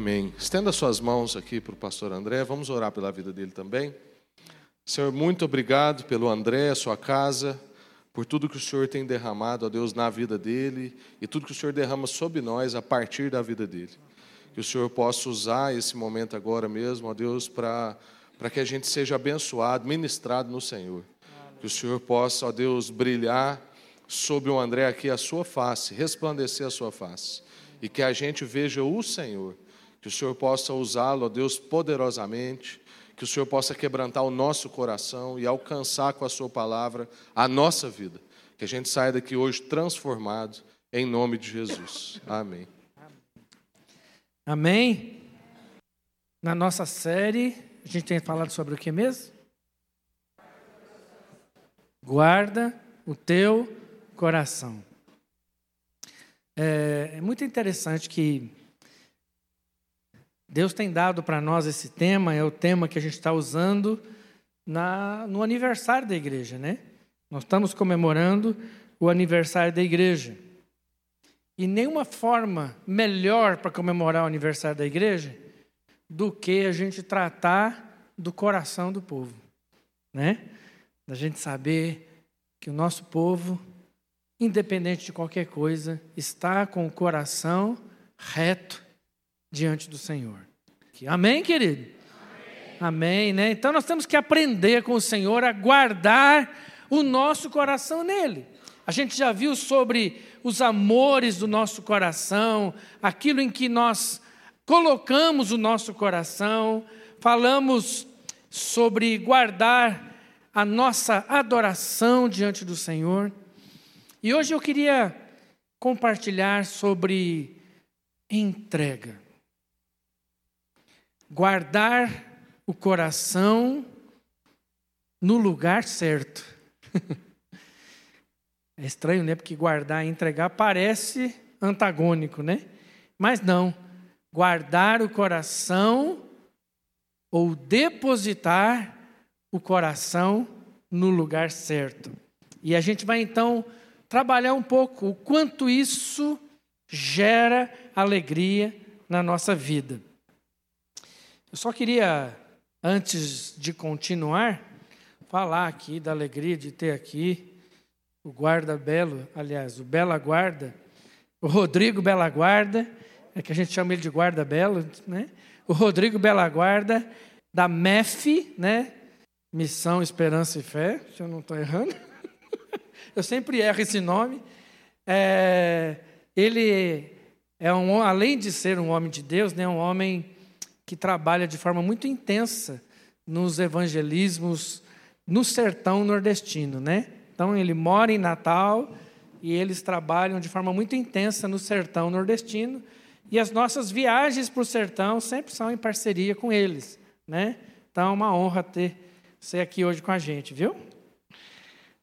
Amém. Estenda suas mãos aqui para o pastor André, vamos orar pela vida dele também. Senhor, muito obrigado pelo André, sua casa, por tudo que o Senhor tem derramado, ó Deus, na vida dele e tudo que o Senhor derrama sobre nós a partir da vida dele. Que o Senhor possa usar esse momento agora mesmo, ó Deus, para que a gente seja abençoado, ministrado no Senhor. Que o Senhor possa, ó Deus, brilhar sobre o André aqui a sua face, resplandecer a sua face. E que a gente veja o Senhor. Que o Senhor possa usá-lo, ó Deus, poderosamente. Que o Senhor possa quebrantar o nosso coração e alcançar com a sua palavra a nossa vida. Que a gente saia daqui hoje transformado, em nome de Jesus. Amém. Amém. Na nossa série, a gente tem falado sobre o que mesmo? Guarda o teu coração. É, é muito interessante que Deus tem dado para nós esse tema, é o tema que a gente está usando na, no aniversário da igreja, né? Nós estamos comemorando o aniversário da igreja. E nenhuma forma melhor para comemorar o aniversário da igreja do que a gente tratar do coração do povo, né? Da gente saber que o nosso povo independente de qualquer coisa, está com o coração reto diante do Senhor. Amém, querido? Amém. Amém, né? Então nós temos que aprender com o Senhor a guardar o nosso coração nele. A gente já viu sobre os amores do nosso coração, aquilo em que nós colocamos o nosso coração, falamos sobre guardar a nossa adoração diante do Senhor. E hoje eu queria compartilhar sobre entrega. Guardar o coração no lugar certo. é estranho, né? Porque guardar e entregar parece antagônico, né? Mas não. Guardar o coração ou depositar o coração no lugar certo. E a gente vai então trabalhar um pouco o quanto isso gera alegria na nossa vida. Eu só queria, antes de continuar, falar aqui da alegria de ter aqui o guarda belo, aliás, o Bela Guarda, o Rodrigo Bela Guarda, é que a gente chama ele de guarda belo, né? O Rodrigo Bela Guarda da MEF, né? Missão Esperança e Fé, se eu não estou errando eu sempre erro esse nome. É, ele é um, além de ser um homem de Deus, né, um homem que trabalha de forma muito intensa nos evangelismos no sertão nordestino, né? Então ele mora em Natal e eles trabalham de forma muito intensa no sertão nordestino e as nossas viagens para o sertão sempre são em parceria com eles, né? Então é uma honra ter você aqui hoje com a gente, viu?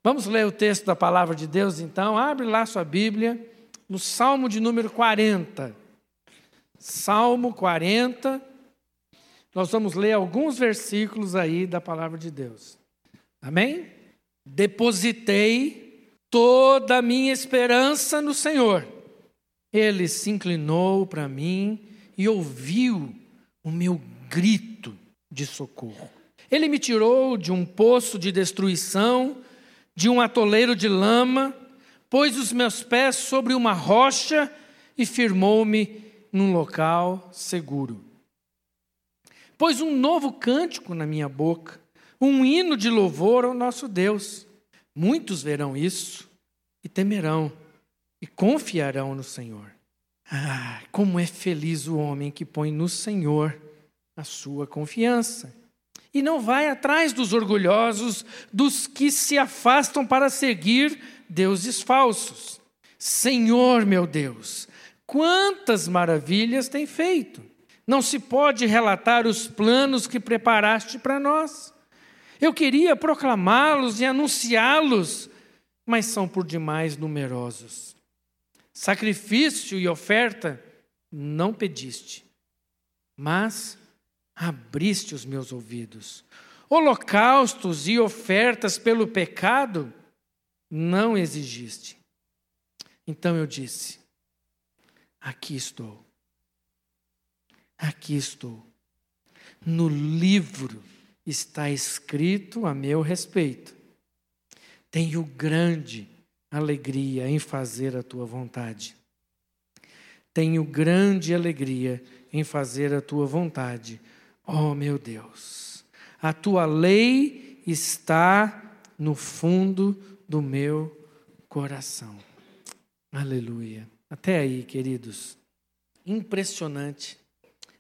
Vamos ler o texto da palavra de Deus então? Abre lá sua Bíblia, no Salmo de número 40. Salmo 40. Nós vamos ler alguns versículos aí da palavra de Deus. Amém? Depositei toda a minha esperança no Senhor. Ele se inclinou para mim e ouviu o meu grito de socorro. Ele me tirou de um poço de destruição de um atoleiro de lama, pôs os meus pés sobre uma rocha e firmou-me num local seguro. Pôs um novo cântico na minha boca, um hino de louvor ao nosso Deus. Muitos verão isso e temerão e confiarão no Senhor. Ah, como é feliz o homem que põe no Senhor a sua confiança e não vai atrás dos orgulhosos, dos que se afastam para seguir deuses falsos. Senhor meu Deus, quantas maravilhas tem feito! Não se pode relatar os planos que preparaste para nós. Eu queria proclamá-los e anunciá-los, mas são por demais numerosos. Sacrifício e oferta não pediste, mas abriste os meus ouvidos. Holocaustos e ofertas pelo pecado não exigiste. Então eu disse: Aqui estou. Aqui estou. No livro está escrito a meu respeito. Tenho grande alegria em fazer a tua vontade. Tenho grande alegria em fazer a tua vontade, ó oh, meu Deus. A tua lei está no fundo do meu coração. Aleluia. Até aí, queridos. Impressionante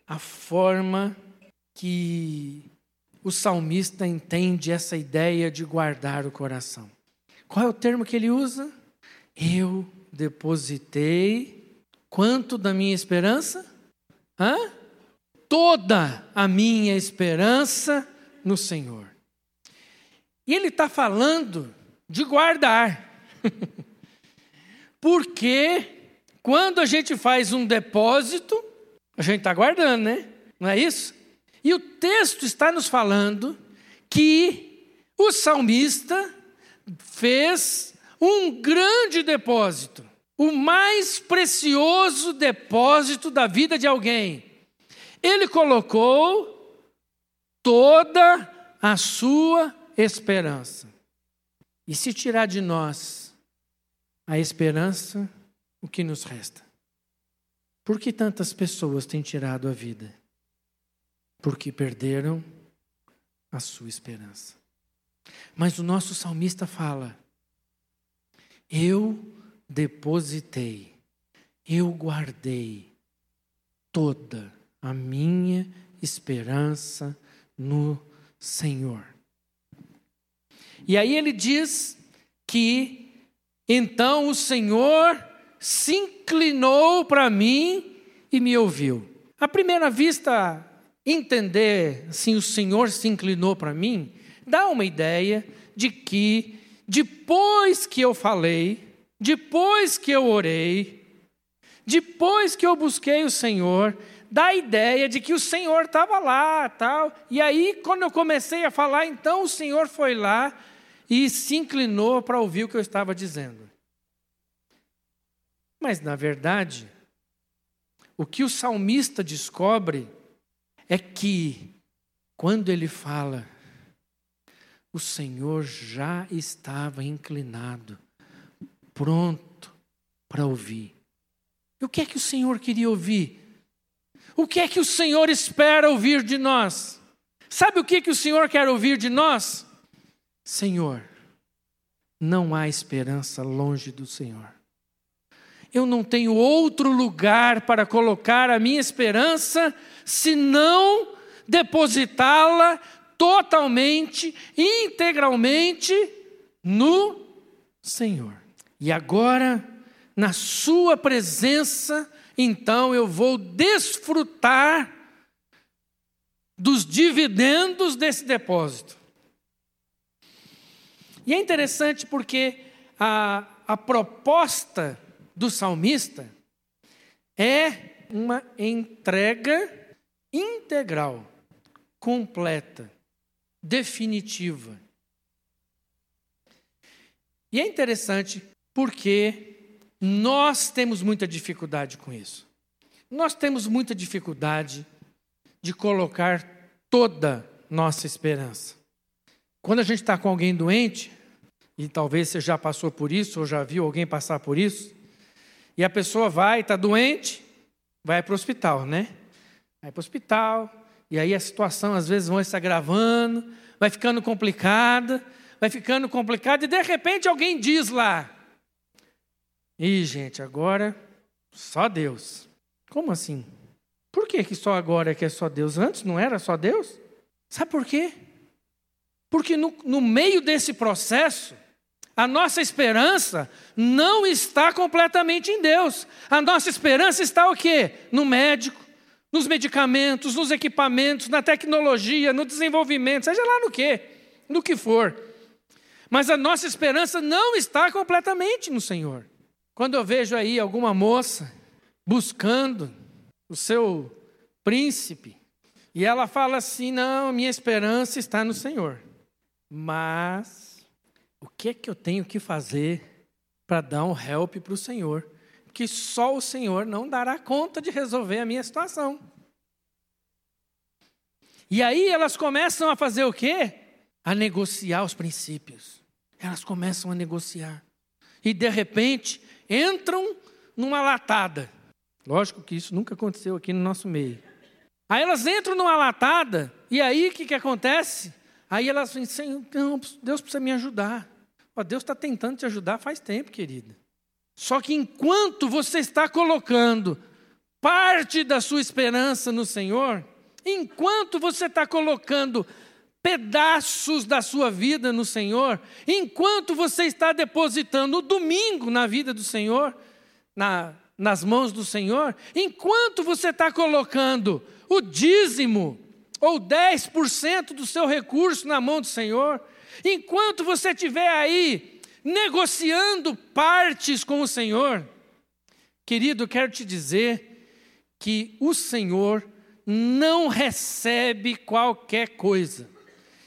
a forma que o salmista entende essa ideia de guardar o coração. Qual é o termo que ele usa? Eu depositei quanto da minha esperança? Hã? Toda a minha esperança no Senhor. E ele está falando de guardar. Porque quando a gente faz um depósito, a gente está guardando, né? Não é isso? E o texto está nos falando que o salmista fez um grande depósito, o mais precioso depósito da vida de alguém. Ele colocou toda a sua esperança. E se tirar de nós a esperança, o que nos resta? Por que tantas pessoas têm tirado a vida? porque perderam a sua esperança. Mas o nosso salmista fala: Eu depositei, eu guardei toda a minha esperança no Senhor. E aí ele diz que então o Senhor se inclinou para mim e me ouviu. À primeira vista, entender, assim, o Senhor se inclinou para mim, dá uma ideia de que depois que eu falei, depois que eu orei, depois que eu busquei o Senhor, dá a ideia de que o Senhor estava lá, tal. E aí, quando eu comecei a falar, então o Senhor foi lá e se inclinou para ouvir o que eu estava dizendo. Mas, na verdade, o que o salmista descobre é que, quando ele fala, o Senhor já estava inclinado, pronto para ouvir. E o que é que o Senhor queria ouvir? O que é que o Senhor espera ouvir de nós? Sabe o que, que o Senhor quer ouvir de nós? Senhor, não há esperança longe do Senhor. Eu não tenho outro lugar para colocar a minha esperança se não depositá-la totalmente, integralmente no Senhor. E agora, na Sua presença, então eu vou desfrutar dos dividendos desse depósito. E é interessante porque a, a proposta do salmista é uma entrega integral, completa, definitiva. E é interessante porque nós temos muita dificuldade com isso. Nós temos muita dificuldade de colocar toda nossa esperança. Quando a gente está com alguém doente, e talvez você já passou por isso, ou já viu alguém passar por isso, e a pessoa vai, está doente, vai para o hospital, né? vai para o hospital, e aí a situação às vezes vai se agravando, vai ficando complicada, vai ficando complicada, e de repente alguém diz lá: Ih, gente, agora só Deus. Como assim? Por que, que só agora é que é só Deus? Antes não era só Deus? Sabe por quê? Porque no, no meio desse processo, a nossa esperança não está completamente em Deus. A nossa esperança está o quê? No médico, nos medicamentos, nos equipamentos, na tecnologia, no desenvolvimento, seja lá no que, no que for. Mas a nossa esperança não está completamente no Senhor. Quando eu vejo aí alguma moça buscando o seu príncipe, e ela fala assim: não, minha esperança está no Senhor. Mas o que é que eu tenho que fazer para dar um help para o Senhor? que só o Senhor não dará conta de resolver a minha situação. E aí elas começam a fazer o quê? A negociar os princípios. Elas começam a negociar. E de repente entram numa latada. Lógico que isso nunca aconteceu aqui no nosso meio. Aí elas entram numa latada, e aí o que, que acontece? Aí elas dizem, Deus precisa me ajudar. Deus está tentando te ajudar faz tempo, querida. Só que enquanto você está colocando parte da sua esperança no Senhor, enquanto você está colocando pedaços da sua vida no Senhor, enquanto você está depositando o domingo na vida do Senhor, na, nas mãos do Senhor, enquanto você está colocando o dízimo ou 10% do seu recurso na mão do Senhor, enquanto você estiver aí negociando partes com o Senhor, querido, quero te dizer que o Senhor não recebe qualquer coisa.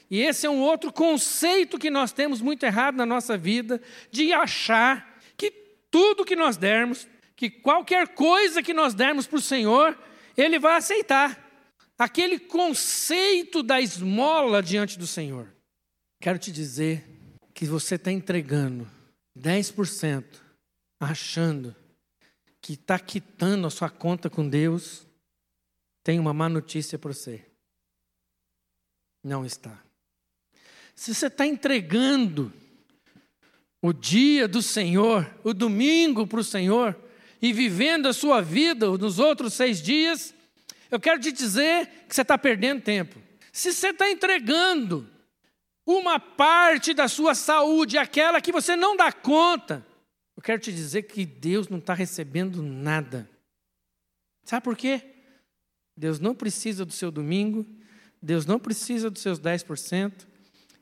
E esse é um outro conceito que nós temos muito errado na nossa vida, de achar que tudo que nós dermos, que qualquer coisa que nós dermos para o Senhor, Ele vai aceitar. Aquele conceito da esmola diante do Senhor. Quero te dizer que você está entregando 10%, achando que está quitando a sua conta com Deus, tem uma má notícia para você. Não está. Se você está entregando o dia do Senhor, o domingo para o Senhor, e vivendo a sua vida nos outros seis dias, eu quero te dizer que você está perdendo tempo. Se você está entregando uma parte da sua saúde, aquela que você não dá conta, eu quero te dizer que Deus não está recebendo nada. Sabe por quê? Deus não precisa do seu domingo, Deus não precisa dos seus 10%,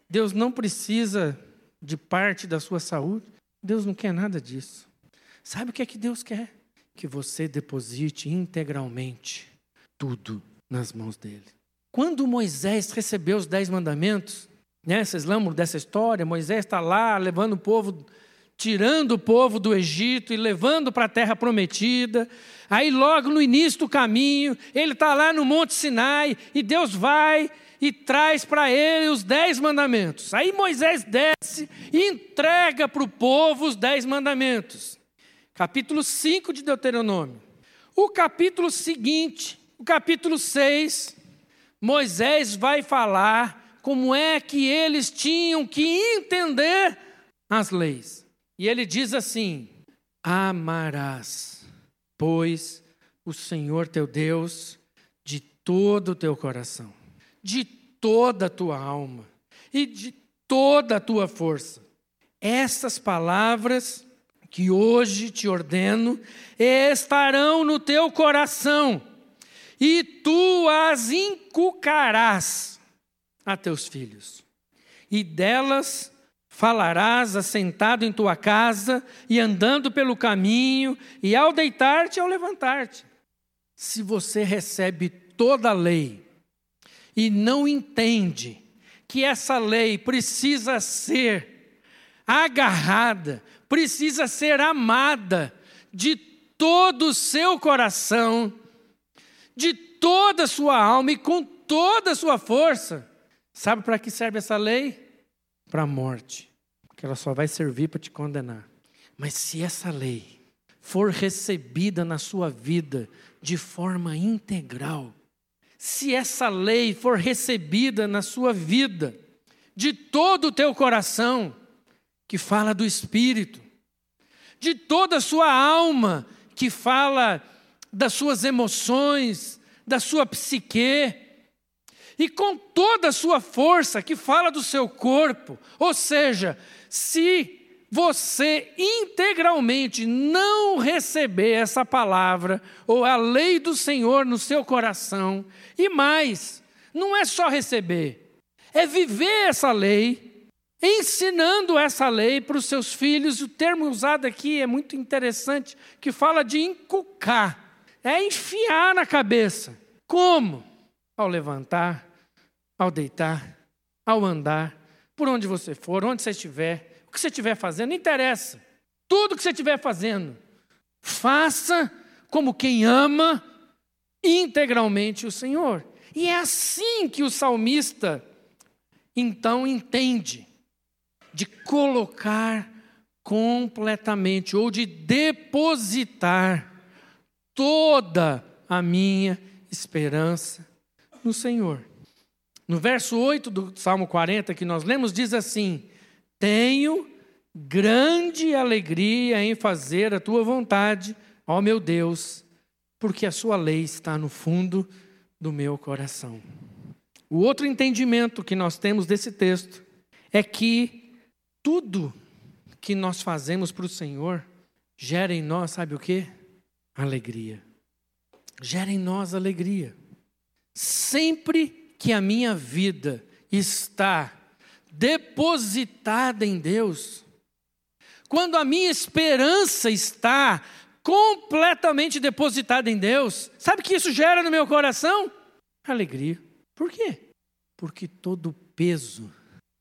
Deus não precisa de parte da sua saúde, Deus não quer nada disso. Sabe o que é que Deus quer? Que você deposite integralmente tudo nas mãos dele. Quando Moisés recebeu os dez mandamentos, né, vocês lembram dessa história? Moisés está lá levando o povo, tirando o povo do Egito e levando para a terra prometida. Aí, logo no início do caminho, ele está lá no Monte Sinai e Deus vai e traz para ele os dez mandamentos. Aí Moisés desce e entrega para o povo os dez mandamentos. Capítulo 5 de Deuteronômio. O capítulo seguinte, o capítulo 6, Moisés vai falar como é que eles tinham que entender as leis. E ele diz assim: Amarás, pois, o Senhor teu Deus de todo o teu coração, de toda a tua alma e de toda a tua força. Essas palavras que hoje te ordeno estarão no teu coração e tu as inculcarás a teus filhos, e delas falarás assentado em tua casa e andando pelo caminho, e ao deitar-te e ao levantar-te. Se você recebe toda a lei e não entende que essa lei precisa ser agarrada, precisa ser amada de todo o seu coração, de toda a sua alma e com toda a sua força. Sabe para que serve essa lei? Para a morte. Porque ela só vai servir para te condenar. Mas se essa lei for recebida na sua vida de forma integral, se essa lei for recebida na sua vida de todo o teu coração, que fala do espírito, de toda a sua alma, que fala das suas emoções, da sua psique, e com toda a sua força, que fala do seu corpo. Ou seja, se você integralmente não receber essa palavra ou a lei do Senhor no seu coração, e mais, não é só receber, é viver essa lei, ensinando essa lei para os seus filhos. O termo usado aqui é muito interessante, que fala de inculcar é enfiar na cabeça. Como? Ao levantar, ao deitar, ao andar, por onde você for, onde você estiver, o que você estiver fazendo, não interessa. Tudo que você estiver fazendo, faça como quem ama integralmente o Senhor. E é assim que o salmista então entende de colocar completamente ou de depositar toda a minha esperança no Senhor. No verso 8 do Salmo 40 que nós lemos, diz assim: Tenho grande alegria em fazer a tua vontade, ó meu Deus, porque a sua lei está no fundo do meu coração. O outro entendimento que nós temos desse texto é que tudo que nós fazemos para o Senhor gera em nós, sabe o que? Alegria. Gera em nós alegria. Sempre que a minha vida está depositada em Deus, quando a minha esperança está completamente depositada em Deus, sabe o que isso gera no meu coração? Alegria. Por quê? Porque todo peso,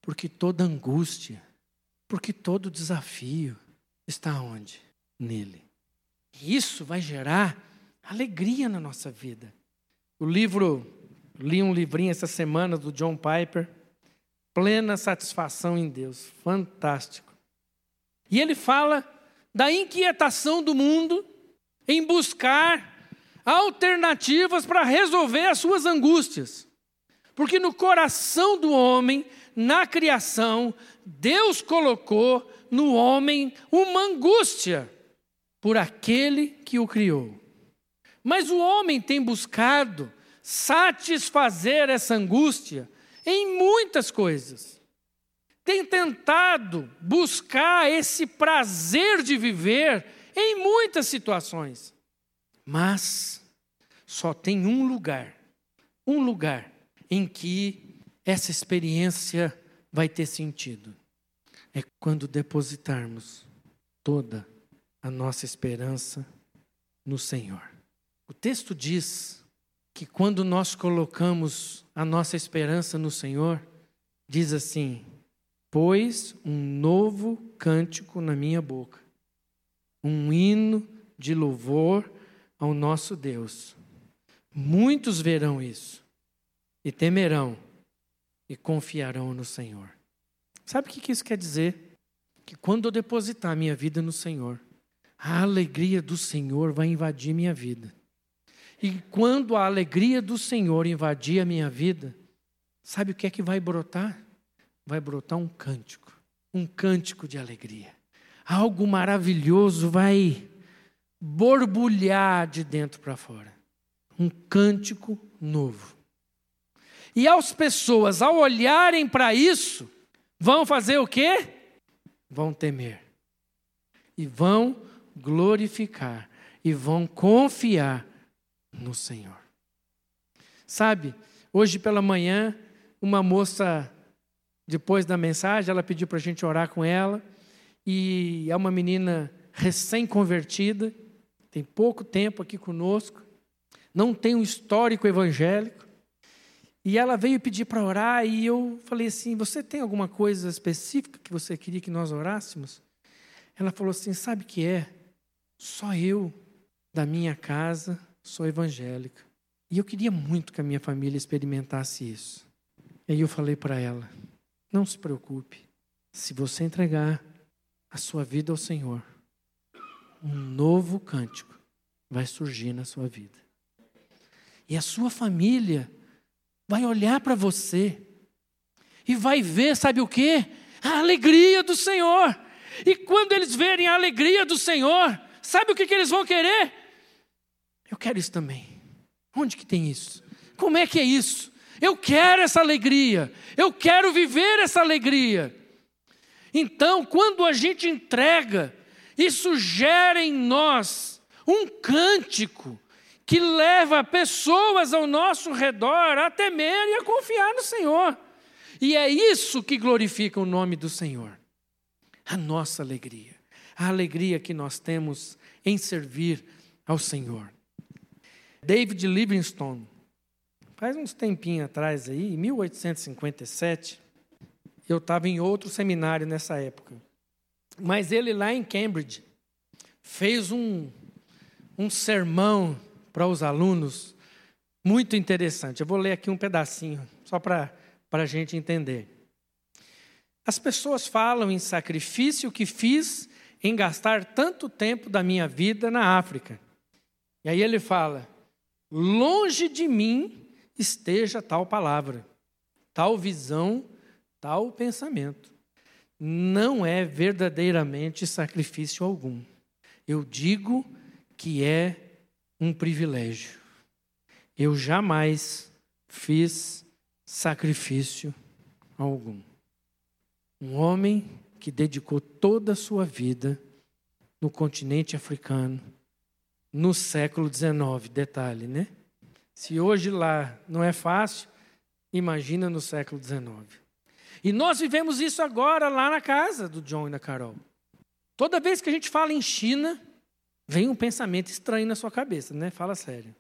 porque toda angústia, porque todo desafio está onde? Nele. Isso vai gerar alegria na nossa vida. O livro, li um livrinho essa semana do John Piper, Plena Satisfação em Deus, fantástico. E ele fala da inquietação do mundo em buscar alternativas para resolver as suas angústias. Porque no coração do homem, na criação, Deus colocou no homem uma angústia por aquele que o criou. Mas o homem tem buscado satisfazer essa angústia em muitas coisas. Tem tentado buscar esse prazer de viver em muitas situações. Mas só tem um lugar, um lugar em que essa experiência vai ter sentido. É quando depositarmos toda a nossa esperança no Senhor. O texto diz que quando nós colocamos a nossa esperança no Senhor, diz assim: Pois um novo cântico na minha boca, um hino de louvor ao nosso Deus. Muitos verão isso e temerão e confiarão no Senhor. Sabe o que isso quer dizer? Que quando eu depositar minha vida no Senhor, a alegria do Senhor vai invadir minha vida. E quando a alegria do Senhor invadir a minha vida, sabe o que é que vai brotar? Vai brotar um cântico, um cântico de alegria. Algo maravilhoso vai borbulhar de dentro para fora. Um cântico novo. E as pessoas, ao olharem para isso, vão fazer o quê? Vão temer. E vão glorificar. E vão confiar no Senhor. Sabe, hoje pela manhã, uma moça, depois da mensagem, ela pediu para a gente orar com ela. E é uma menina recém-convertida, tem pouco tempo aqui conosco, não tem um histórico evangélico. E ela veio pedir para orar e eu falei assim: Você tem alguma coisa específica que você queria que nós orássemos? Ela falou assim: Sabe o que é? Só eu, da minha casa, sou evangélica. E eu queria muito que a minha família experimentasse isso. E aí eu falei para ela: Não se preocupe, se você entregar a sua vida ao Senhor, um novo cântico vai surgir na sua vida. E a sua família vai olhar para você e vai ver, sabe o que? A alegria do Senhor. E quando eles verem a alegria do Senhor, sabe o que, que eles vão querer? Eu quero isso também. Onde que tem isso? Como é que é isso? Eu quero essa alegria. Eu quero viver essa alegria. Então, quando a gente entrega, isso gera em nós um cântico que leva pessoas ao nosso redor a temer e a confiar no Senhor. E é isso que glorifica o nome do Senhor. A nossa alegria, a alegria que nós temos em servir ao Senhor. David Livingstone, faz uns tempinho atrás aí, em 1857, eu estava em outro seminário nessa época. Mas ele lá em Cambridge fez um, um sermão para os alunos muito interessante. Eu vou ler aqui um pedacinho, só para a gente entender. As pessoas falam em sacrifício que fiz em gastar tanto tempo da minha vida na África. E aí ele fala: longe de mim esteja tal palavra, tal visão, tal pensamento. Não é verdadeiramente sacrifício algum. Eu digo que é um privilégio. Eu jamais fiz sacrifício algum. Um homem que dedicou toda a sua vida no continente africano, no século XIX, detalhe, né? Se hoje lá não é fácil, imagina no século XIX. E nós vivemos isso agora lá na casa do John e da Carol. Toda vez que a gente fala em China, vem um pensamento estranho na sua cabeça, né? Fala sério.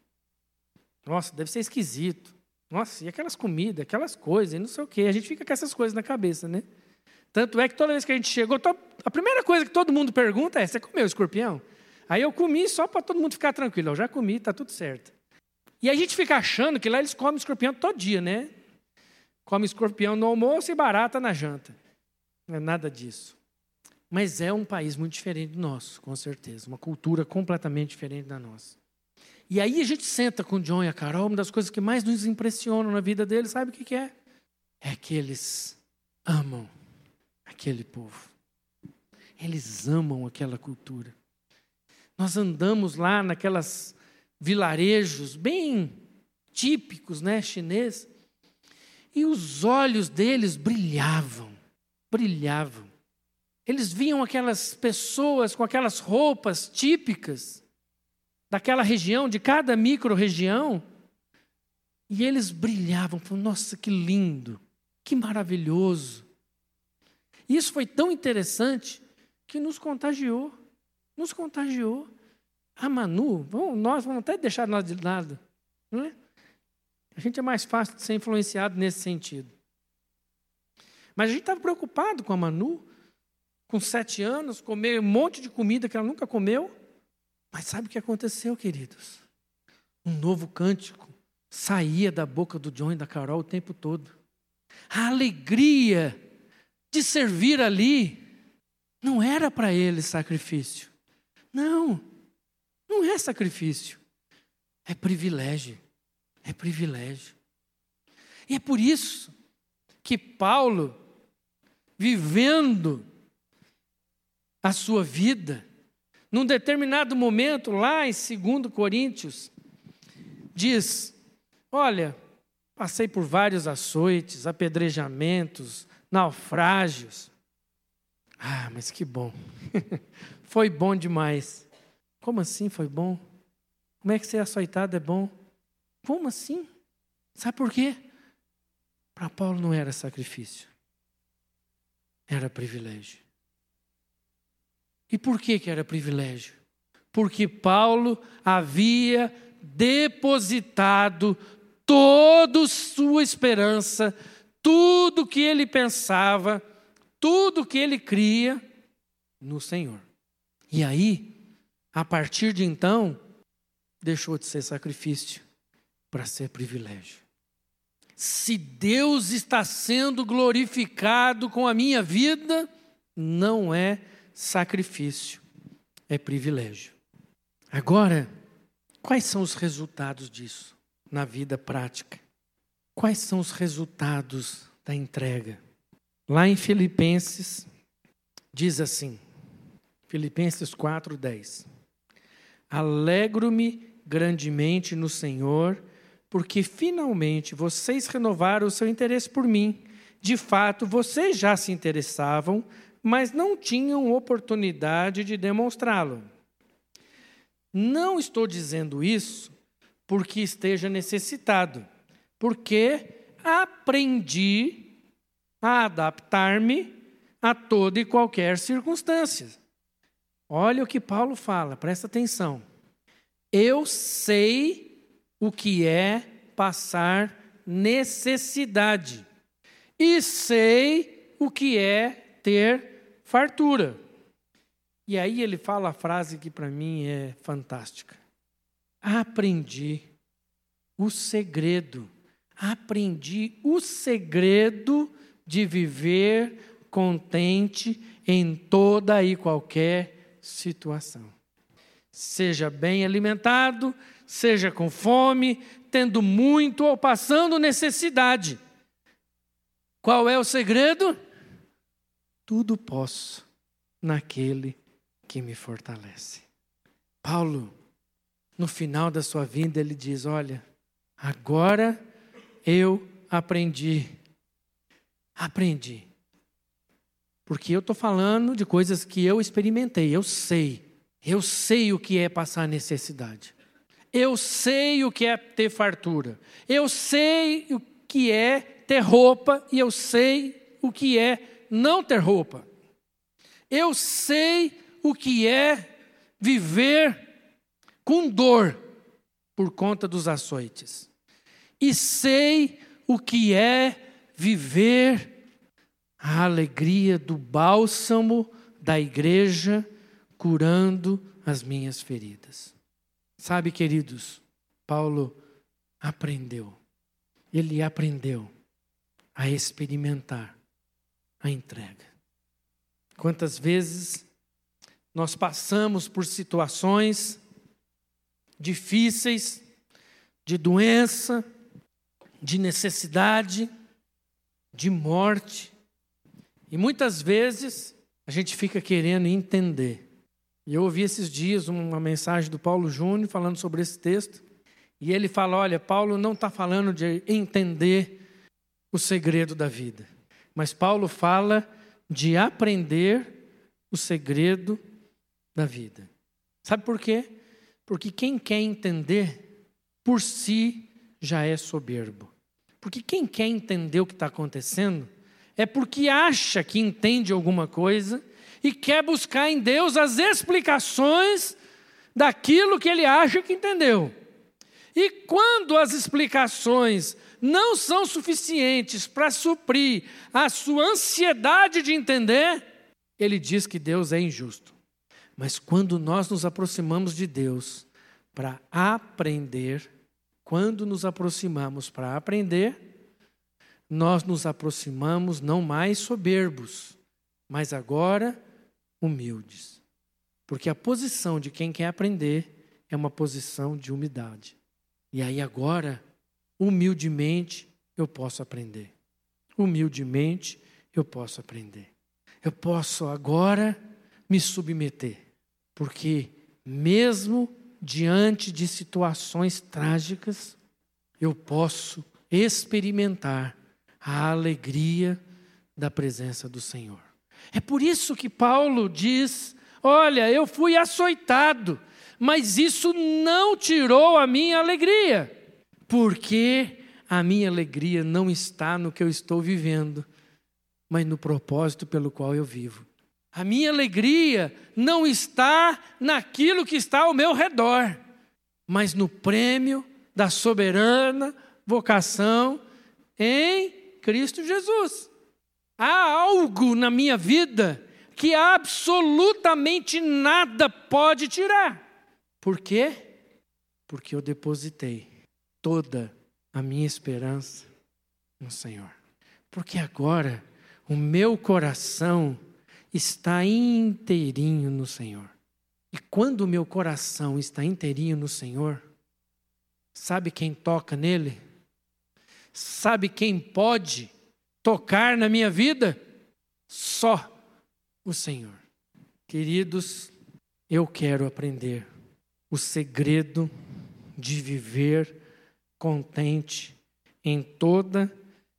Nossa, deve ser esquisito. Nossa, e aquelas comidas, aquelas coisas, e não sei o quê. A gente fica com essas coisas na cabeça, né? Tanto é que toda vez que a gente chegou, a primeira coisa que todo mundo pergunta é: você comeu escorpião? Aí eu comi só para todo mundo ficar tranquilo. Eu já comi, está tudo certo. E a gente fica achando que lá eles comem escorpião todo dia, né? Come escorpião no almoço e barata na janta. Não é nada disso. Mas é um país muito diferente do nosso, com certeza. Uma cultura completamente diferente da nossa. E aí a gente senta com o John e a Carol, uma das coisas que mais nos impressionam na vida deles, sabe o que é? É que eles amam aquele povo. Eles amam aquela cultura. Nós andamos lá naquelas vilarejos bem típicos, né, chinês, e os olhos deles brilhavam, brilhavam. Eles viam aquelas pessoas com aquelas roupas típicas daquela região, de cada micro-região, e eles brilhavam, falavam, nossa, que lindo, que maravilhoso. Isso foi tão interessante que nos contagiou. Nos contagiou. A Manu, vamos, nós vamos até deixar nós de lado. Não é? A gente é mais fácil de ser influenciado nesse sentido. Mas a gente estava preocupado com a Manu, com sete anos, comer um monte de comida que ela nunca comeu. Mas sabe o que aconteceu, queridos? Um novo cântico saía da boca do John e da Carol o tempo todo. A alegria de servir ali não era para eles sacrifício. Não, não é sacrifício. É privilégio. É privilégio. E é por isso que Paulo, vivendo a sua vida, num determinado momento, lá em 2 Coríntios, diz: Olha, passei por vários açoites, apedrejamentos, naufrágios. Ah, mas que bom. foi bom demais. Como assim foi bom? Como é que ser açoitado é bom? Como assim? Sabe por quê? Para Paulo não era sacrifício. Era privilégio. E por que, que era privilégio? Porque Paulo havia depositado toda sua esperança tudo que ele pensava, tudo que ele cria no Senhor. E aí, a partir de então, deixou de ser sacrifício para ser privilégio. Se Deus está sendo glorificado com a minha vida, não é sacrifício, é privilégio. Agora, quais são os resultados disso na vida prática? Quais são os resultados da entrega? Lá em Filipenses, diz assim, Filipenses 4,10: Alegro-me grandemente no Senhor, porque finalmente vocês renovaram o seu interesse por mim. De fato, vocês já se interessavam, mas não tinham oportunidade de demonstrá-lo. Não estou dizendo isso porque esteja necessitado porque aprendi a adaptar-me a toda e qualquer circunstância. Olha o que Paulo fala, presta atenção. Eu sei o que é passar necessidade, e sei o que é ter fartura. E aí ele fala a frase que para mim é fantástica. Aprendi o segredo. Aprendi o segredo de viver contente em toda e qualquer situação. Seja bem alimentado, seja com fome, tendo muito ou passando necessidade. Qual é o segredo? Tudo posso naquele que me fortalece. Paulo, no final da sua vida, ele diz: Olha, agora eu aprendi. Aprendi. Porque eu estou falando de coisas que eu experimentei, eu sei. Eu sei o que é passar necessidade. Eu sei o que é ter fartura. Eu sei o que é ter roupa e eu sei o que é não ter roupa. Eu sei o que é viver com dor por conta dos açoites. E sei o que é viver a alegria do bálsamo da igreja curando as minhas feridas. Sabe, queridos, Paulo aprendeu, ele aprendeu a experimentar a entrega. Quantas vezes nós passamos por situações difíceis, de doença, de necessidade, de morte, e muitas vezes a gente fica querendo entender. E eu ouvi esses dias uma mensagem do Paulo Júnior falando sobre esse texto. E ele fala: olha, Paulo não está falando de entender o segredo da vida, mas Paulo fala de aprender o segredo da vida. Sabe por quê? Porque quem quer entender, por si já é soberbo. Porque quem quer entender o que está acontecendo, é porque acha que entende alguma coisa e quer buscar em Deus as explicações daquilo que ele acha que entendeu. E quando as explicações não são suficientes para suprir a sua ansiedade de entender, ele diz que Deus é injusto. Mas quando nós nos aproximamos de Deus para aprender, quando nos aproximamos para aprender, nós nos aproximamos não mais soberbos, mas agora humildes. Porque a posição de quem quer aprender é uma posição de humildade. E aí agora, humildemente, eu posso aprender. Humildemente, eu posso aprender. Eu posso agora me submeter. Porque mesmo diante de situações trágicas, eu posso experimentar a alegria da presença do Senhor. É por isso que Paulo diz: Olha, eu fui açoitado, mas isso não tirou a minha alegria, porque a minha alegria não está no que eu estou vivendo, mas no propósito pelo qual eu vivo. A minha alegria não está naquilo que está ao meu redor, mas no prêmio da soberana vocação em Cristo Jesus. Há algo na minha vida que absolutamente nada pode tirar. Por quê? Porque eu depositei toda a minha esperança no Senhor. Porque agora o meu coração está inteirinho no Senhor. E quando o meu coração está inteirinho no Senhor, sabe quem toca nele? Sabe quem pode tocar na minha vida? Só o Senhor. Queridos, eu quero aprender o segredo de viver contente em toda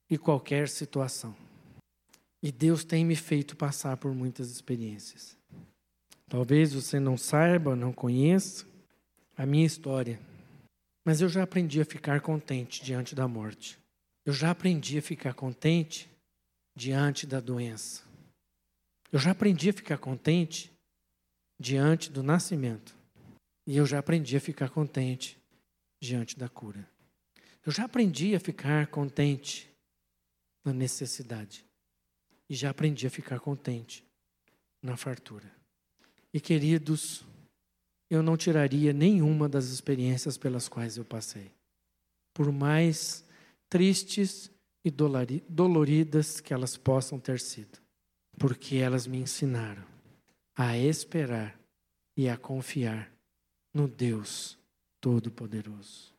e qualquer situação. E Deus tem me feito passar por muitas experiências. Talvez você não saiba, não conheça a minha história, mas eu já aprendi a ficar contente diante da morte. Eu já aprendi a ficar contente diante da doença. Eu já aprendi a ficar contente diante do nascimento. E eu já aprendi a ficar contente diante da cura. Eu já aprendi a ficar contente na necessidade. E já aprendi a ficar contente na fartura. E queridos, eu não tiraria nenhuma das experiências pelas quais eu passei. por mais tristes e doloridas que elas possam ter sido, porque elas me ensinaram a esperar e a confiar no Deus Todo-Poderoso,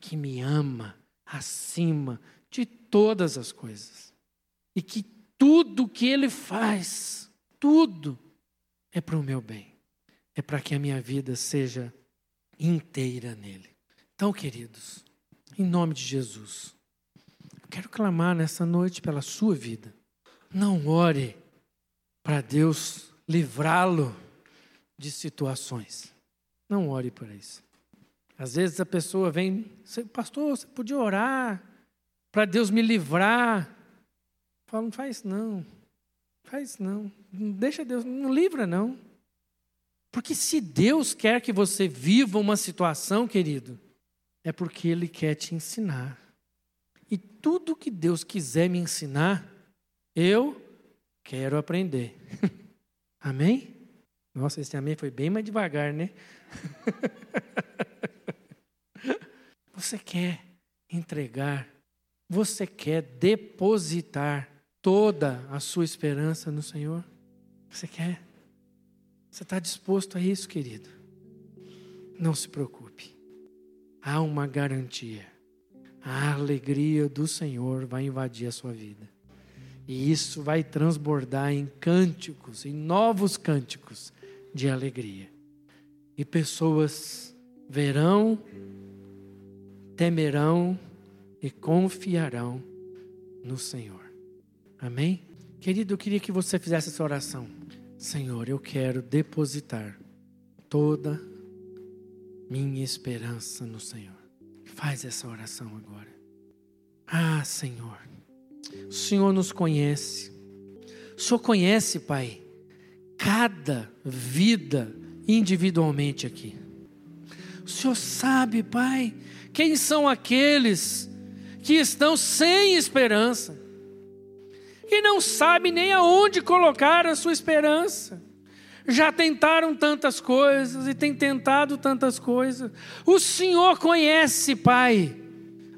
que me ama acima de todas as coisas e que tudo que Ele faz, tudo, é para o meu bem, é para que a minha vida seja inteira nele. Então, queridos, em nome de Jesus, quero clamar nessa noite pela sua vida. Não ore para Deus livrá-lo de situações. Não ore por isso. Às vezes a pessoa vem, pastor, você podia orar para Deus me livrar. Fala, não faz não. Faz não. Deixa Deus, não livra não. Porque se Deus quer que você viva uma situação, querido, é porque Ele quer te ensinar. E tudo que Deus quiser me ensinar, eu quero aprender. amém? Nossa, esse amém foi bem mais devagar, né? você quer entregar, você quer depositar toda a sua esperança no Senhor? Você quer? Você está disposto a isso, querido? Não se preocupe há uma garantia. A alegria do Senhor vai invadir a sua vida. E isso vai transbordar em cânticos, em novos cânticos de alegria. E pessoas verão, temerão e confiarão no Senhor. Amém? Querido, eu queria que você fizesse essa oração. Senhor, eu quero depositar toda minha esperança no Senhor. Faz essa oração agora. Ah, Senhor, o Senhor nos conhece. O Senhor conhece, Pai, cada vida individualmente aqui. O Senhor sabe, Pai, quem são aqueles que estão sem esperança, que não sabem nem aonde colocar a sua esperança já tentaram tantas coisas e têm tentado tantas coisas. O Senhor conhece, Pai,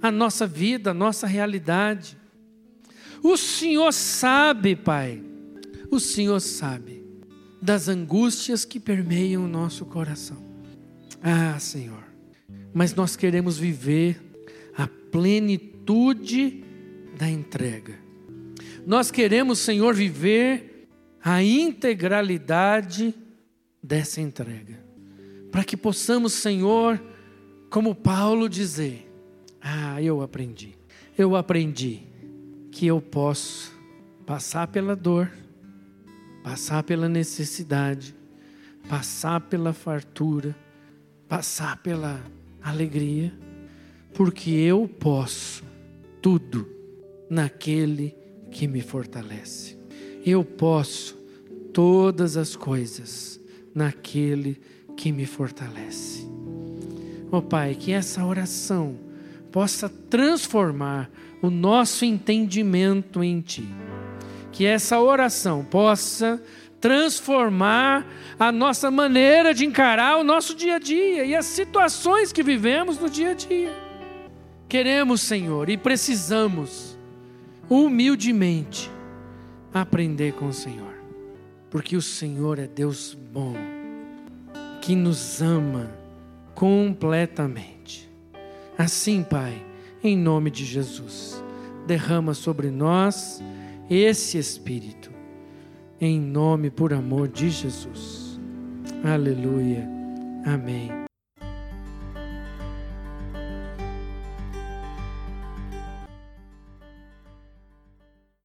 a nossa vida, a nossa realidade. O Senhor sabe, Pai, o Senhor sabe das angústias que permeiam o nosso coração. Ah, Senhor, mas nós queremos viver a plenitude da entrega. Nós queremos, Senhor, viver a integralidade dessa entrega. Para que possamos, Senhor, como Paulo dizer: Ah, eu aprendi. Eu aprendi que eu posso passar pela dor, passar pela necessidade, passar pela fartura, passar pela alegria, porque eu posso tudo naquele que me fortalece. Eu posso todas as coisas naquele que me fortalece. Oh, Pai, que essa oração possa transformar o nosso entendimento em Ti. Que essa oração possa transformar a nossa maneira de encarar o nosso dia a dia e as situações que vivemos no dia a dia. Queremos, Senhor, e precisamos humildemente aprender com o Senhor porque o Senhor é Deus bom, que nos ama completamente. Assim, Pai, em nome de Jesus, derrama sobre nós esse Espírito, em nome por amor de Jesus. Aleluia. Amém.